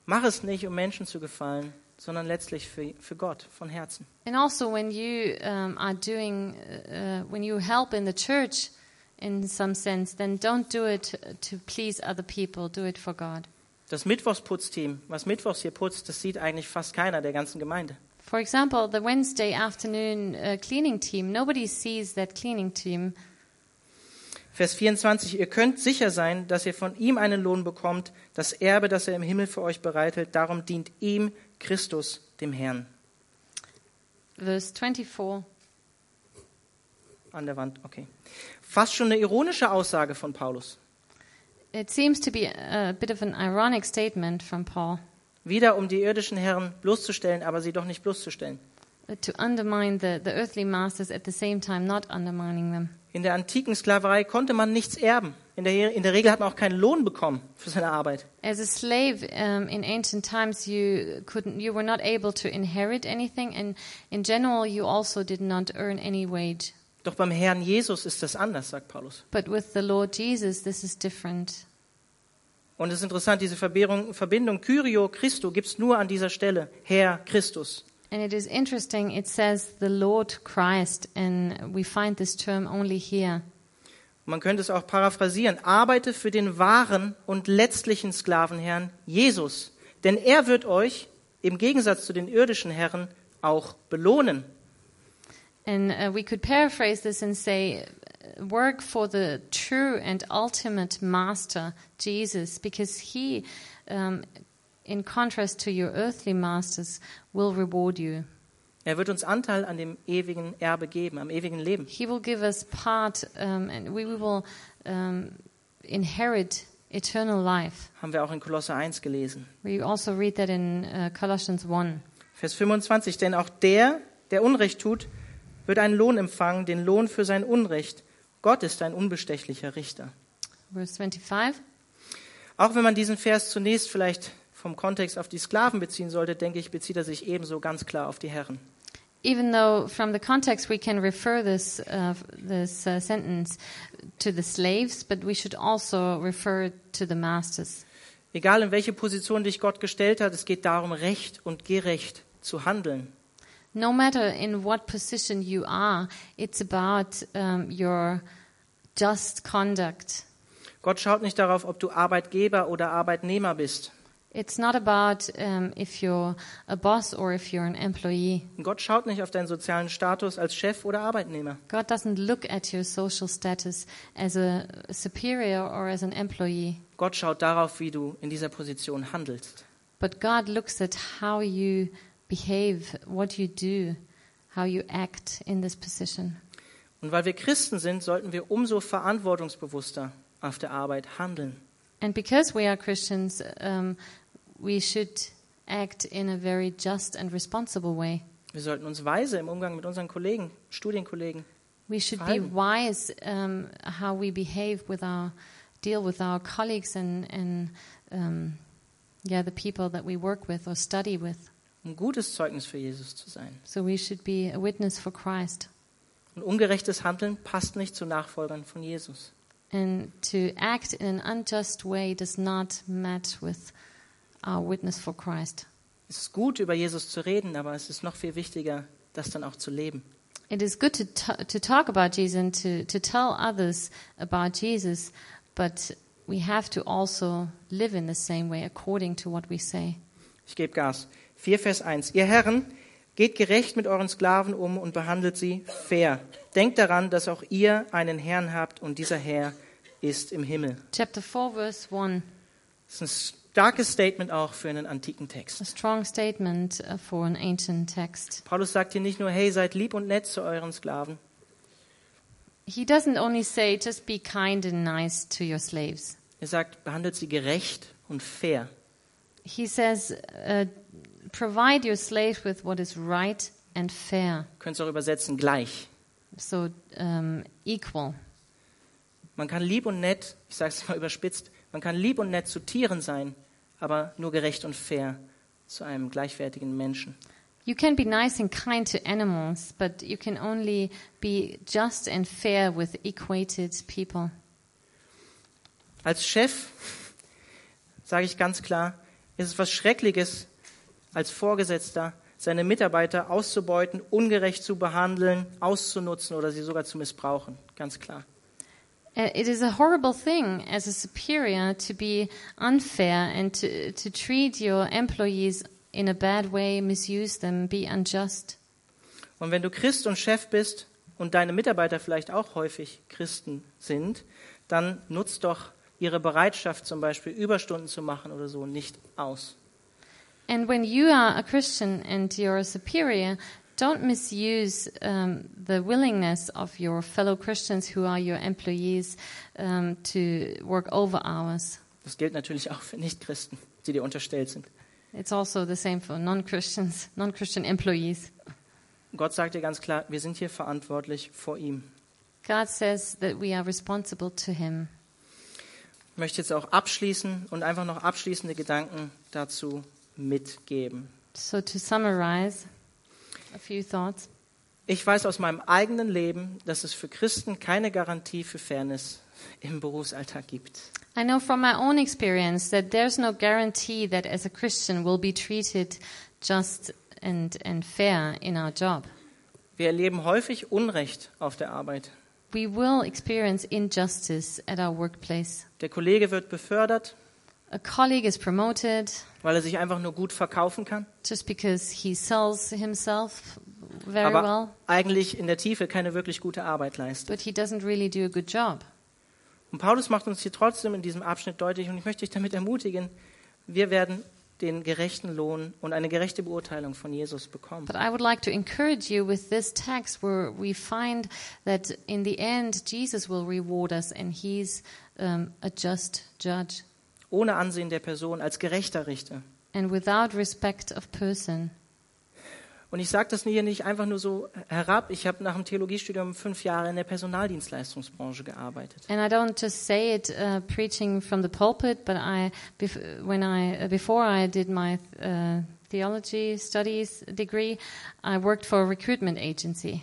mach es nicht, um Menschen zu gefallen, sondern letztlich für, für Gott von Herzen. And also, when you um, are doing, uh, when you help in the church, in some sense, then don't do it to please other people. Do it for God. Das Mittwochsputzteam, was Mittwochs hier putzt, das sieht eigentlich fast keiner der ganzen Gemeinde. For example, the Wednesday afternoon uh, cleaning team. Nobody sees that cleaning team. Vers 24, ihr könnt sicher sein, dass ihr von ihm einen Lohn bekommt, das Erbe, das er im Himmel für euch bereitet, darum dient ihm Christus, dem Herrn. Verse 24. An der Wand, okay. Fast schon eine ironische Aussage von Paulus. It seems to be a bit of an ironic statement from Paul Wieder um die irdischen Herren bloßzustellen, aber sie doch nicht bloßzustellen. to undermine the, the earthly masters at the same time not undermining them. In der antiken Sklaverei konnte man nichts erben. In der, in der Regel hat man auch keinen Lohn bekommen für seine Arbeit. As a slave um, in ancient times, you couldn't, you were not able to inherit anything, and in general, you also did not earn any wage. Doch beim Herrn Jesus ist das anders, sagt Paulus. But with the Lord Jesus, this is different. Und es ist interessant, diese Verbindung, Verbindung Kyrio, Christo gibt es nur an dieser Stelle. Herr Christus. And it is interesting. It says the Lord Christ, and we find this term only here. Man könnte es auch paraphrasieren. Arbeite für den wahren und letztlichen Sklavenherrn Jesus. Denn er wird euch im Gegensatz zu den irdischen Herren auch belohnen. And uh, we could paraphrase this and say, work for the true and ultimate master, Jesus, because he, um, in contrast to your earthly masters, will reward you. Er wird uns Anteil an dem ewigen Erbe geben, am ewigen Leben. He will give us part, um, and we will um, inherit eternal life. Haben wir auch in Kolosse 1 gelesen. We also read that in uh, Colossians 1. Vers 25. Denn auch der, der Unrecht tut, wird einen Lohn empfangen, den Lohn für sein Unrecht. Gott ist ein unbestechlicher Richter. Verse 25. Auch wenn man diesen Vers zunächst vielleicht vom Kontext auf die Sklaven beziehen sollte, denke ich, bezieht er sich ebenso ganz klar auf die Herren. Even though from the context we can refer this, uh, this uh, sentence to the slaves, but we should also refer to the masters. Egal in welche Position dich Gott gestellt hat, es geht darum, recht und gerecht zu handeln. No matter in what position you are, it's about um, your just conduct. Gott schaut nicht darauf, ob du Arbeitgeber oder Arbeitnehmer bist. It's not about um, if you're a boss or if you're an employee. Gott schaut nicht auf deinen sozialen Status als Chef oder Arbeitnehmer. God doesn't look at your social status as a superior or as an employee, Gott schaut darauf, wie du in dieser Position handelst. but God looks at how you behave, what you do, how you act in this position. Und weil wir Christen sind, sollten wir umso verantwortungsbewusster auf der Arbeit handeln. And because we are Christians, um, we should act in a very just and responsible way. Wir sollten uns weise im Umgang mit unseren Kollegen, Studienkollegen. We should be Verhalten. wise um, how we behave with our deal with our colleagues and and um, yeah the people that we work with or study with. Um gutes Zeugnis für Jesus zu sein. So we should be a witness for Christ. Und ungerechtes Handeln passt nicht zu Nachfolgern von Jesus. And to act in an unjust way does not match with our witness for Christ. Es ist gut, über Jesus zu reden, aber es ist noch viel wichtiger, das dann auch zu leben. It is good to, to talk about Jesus and to, to tell others about Jesus, but we have to also live in the same way according to what we say. Ich gebe Gas. 4 Vers 1. Ihr Herren, geht gerecht mit euren Sklaven um und behandelt sie fair. Denkt daran, dass auch ihr einen Herrn habt und dieser Herr ist im Himmel. Chapter 4, verse 1, Das ist ein starkes Statement auch für einen antiken Text. a strong statement uh, for an ancient text. Paulus sagt hier nicht nur, hey, seid lieb und nett zu euren Sklaven. He doesn't only say, just be kind and nice to your slaves. Er sagt, behandelt sie gerecht und fair. He says, uh, provide your slaves with what is right and fair, Könnt ihr auch übersetzen, gleich. so um, equal. Man kann lieb und nett, ich sage es mal überspitzt, man kann lieb und nett zu Tieren sein, aber nur gerecht und fair zu einem gleichwertigen Menschen. You can be nice and kind to animals, but you can only be just and fair with equated people. Als Chef sage ich ganz klar, ist es was Schreckliches, als Vorgesetzter seine Mitarbeiter auszubeuten, ungerecht zu behandeln, auszunutzen oder sie sogar zu missbrauchen. Ganz klar. Uh, It is a horrible thing as a superior to be unfair and to, to treat your employees in a bad way, misuse them, be unjust. Und wenn du Christ und Chef bist und deine Mitarbeiter vielleicht auch häufig Christen sind, dann nutzt doch ihre Bereitschaft, zum Beispiel Überstunden zu machen oder so, nicht aus. And when you are a Christian and you're a superior, don't misuse um, the willingness of your fellow Christians who are your employees um, to work over hours. Das gilt natürlich auch für Nichtchristen, die dir unterstellt sind. It's also the same for non-Christians, non-Christian employees. Gott sagt dir ganz klar, wir sind hier verantwortlich vor ihm. God says that we are responsible to Him. Ich möchte jetzt auch abschließen und einfach noch abschließende Gedanken dazu mitgeben. So to summarize, a few thoughts. Ich weiß aus meinem eigenen Leben, dass es für Christen keine Garantie für Fairness im Berufsalltag gibt. I know from my own experience that there's no guarantee that as a Christian we'll be treated just and, and fair in our job. Wir erleben häufig Unrecht auf der Arbeit. We will experience injustice at our workplace. Der Kollege wird befördert, A colleague is promoted weil er sich einfach nur gut verkaufen kann, just because he sells himself very aber well, eigentlich in der Tiefe keine wirklich gute Arbeit leistet. but he doesn't really do a good job. Und Paulus macht uns hier trotzdem in diesem Abschnitt deutlich, und ich möchte dich damit ermutigen, wir werden den gerechten Lohn und eine gerechte Beurteilung von Jesus bekommen. But I would like to encourage you with this text where we find that in the end Jesus will reward us and he's um, a just judge Ohne Ansehen der Person, als gerechter Richter. and without respect of person. Und ich sage das hier nicht einfach nur so herab. Ich habe nach dem Theologiestudium fünf Jahre in der Personaldienstleistungsbranche gearbeitet. And I don't just say it uh, preaching from the pulpit, but I, when I, uh, before I did my uh, theology studies degree, I worked for a recruitment agency.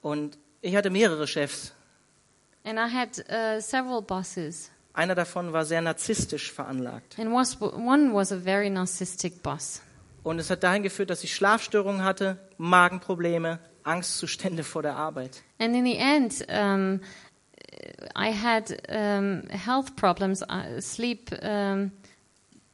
Und ich hatte mehrere Chefs. And I had uh, several bosses, Einer davon war sehr narzisstisch veranlagt. and was, one was a very narcissistic boss. Und es hat dahin geführt, dass ich Schlafstörungen hatte, Magenprobleme, Angstzustände vor der Arbeit. And in the end, um, I had um, health problems, uh, sleep um,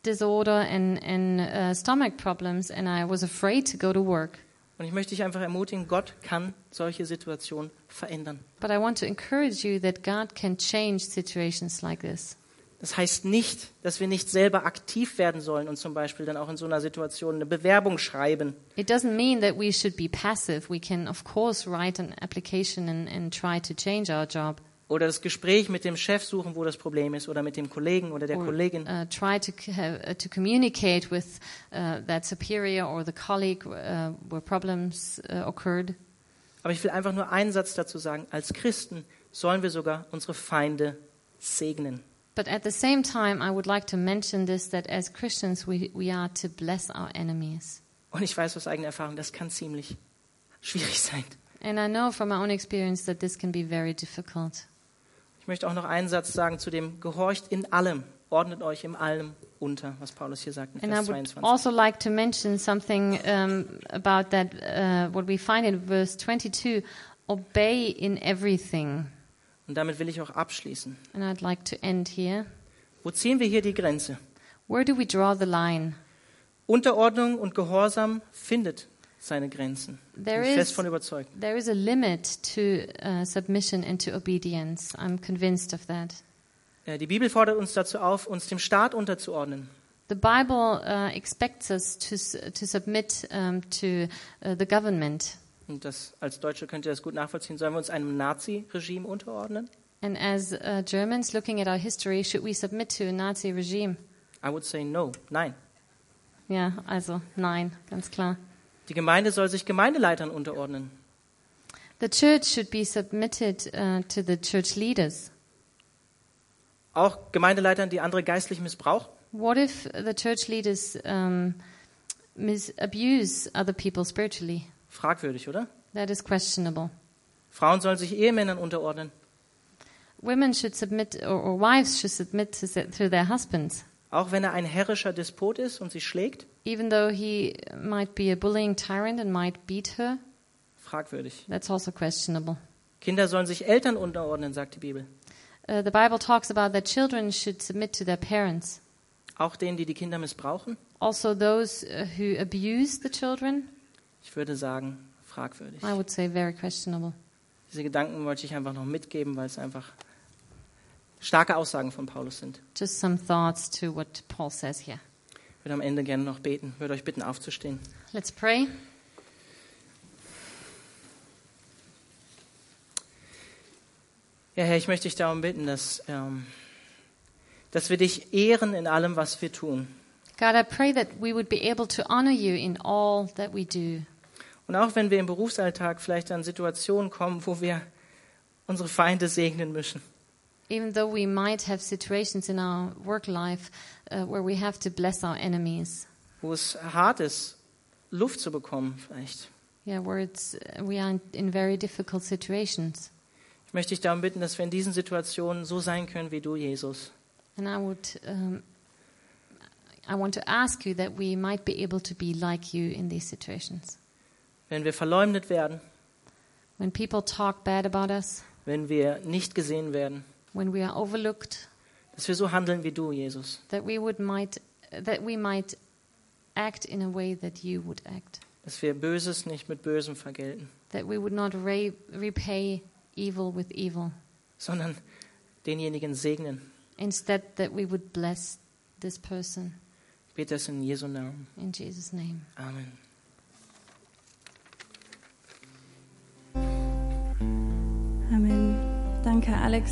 disorder, and, and uh, stomach problems, and I was afraid to go to work. Und ich möchte dich einfach ermutigen, Gott kann solche Situationen verändern. But I want to encourage you that God can change situations like this. Das heißt nicht, dass wir nicht selber aktiv werden sollen und zum Beispiel dann auch in so einer Situation eine Bewerbung schreiben. It doesn't mean that we should be passive. We can, of course, write an application and, and try to change our job. Oder das Gespräch mit dem Chef suchen, wo das Problem ist, oder mit dem Kollegen oder der or Kollegin. uh, try to uh, to communicate with uh, that superior or the colleague uh, where problems uh, occurred. Aber ich will einfach nur einen Satz dazu sagen. Als Christen sollen wir sogar unsere Feinde segnen. But at the same time, I would like to mention this that as Christians, we, we are to bless our enemies. Und ich weiß aus eigener Erfahrung, das kann ziemlich schwierig sein. And I know from my own experience that this can be very difficult. Ich möchte auch noch einen Satz sagen zu dem Gehorcht in allem, ordnet euch in allem unter, was Paulus hier sagt in And I Vers would 22. also like to mention something um, about that, uh, what we find in verse 22 obey in everything. Und damit will ich auch abschließen. And I'd like to end here. Wo ziehen wir hier die Grenze? Where do we draw the line? Unterordnung und Gehorsam findet seine Grenzen. There Bin ich fest is- von überzeugt. There is a limit to uh, submission and to obedience. I'm convinced of that. Die Bibel fordert uns dazu auf, uns dem Staat unterzuordnen. The Bible uh, expects us to, to submit um, to uh, the government. Und das, als Deutsche könnt ihr das gut nachvollziehen. Sollen wir uns einem Nazi-Regime unterordnen? And as uh, Germans, looking at our history, should we submit to a Nazi regime? I would say no. Nein. Ja, also nein, ganz klar. Die Gemeinde soll sich Gemeindeleitern unterordnen. The church should be submitted uh, to the church leaders. Auch Gemeindeleitern, die andere geistlich missbrauchen. What if the church leaders um, abuse other people spiritually? Fragwürdig, oder? That is questionable. Frauen sollen sich Ehemännern unterordnen. Women should submit, or, or wives should submit to, to their husbands, Auch wenn er ein herrischer Despot ist und sie schlägt. Even though he might be a bullying tyrant and might beat her. Fragwürdig. That's also questionable. Kinder sollen sich Eltern unterordnen, sagt die Bibel. Uh, the Bible talks about that children should submit to their parents. Auch denen, die die Kinder missbrauchen. Also, those uh, who abuse the children, Ich würde sagen, fragwürdig. I would say very questionable. Diese Gedanken wollte ich einfach noch mitgeben, weil es einfach starke Aussagen von Paulus sind. Just some thoughts to what Paul says here. Würde am Ende gerne noch beten. Ich würde euch bitten, aufzustehen. Let's pray. Ja, Herr, ich möchte dich darum bitten, dass, ähm, dass wir dich ehren in allem, was wir tun. God, I pray that we would be able to honor you in all that we do. Und auch wenn wir im Berufsalltag vielleicht an Situationen kommen, wo wir unsere Feinde segnen müssen. Even though we might have situations in our work life uh, where we have to bless our enemies. wo es hart ist, Luft zu bekommen vielleicht. Yeah, where it's, we are in, in very difficult situations. Ich möchte dich darum bitten, dass wir in diesen Situationen so sein können wie du, Jesus. And I would, um, I want to ask you that we might be able to be like you in these situations. Wenn wir verleumdet werden, When people talk bad about us, wenn wir nicht gesehen werden, when we are overlooked, dass wir so handeln wie du, Jesus. that we would might, that we might act in a way that you would act. Dass wir Böses nicht mit Bösem vergelten, That we would not re- repay evil with evil. sondern denjenigen segnen. Instead, that we would bless this person Ich bete es in Jesu Namen. in Jesus' name. Amen. Amen. Danke, Alex,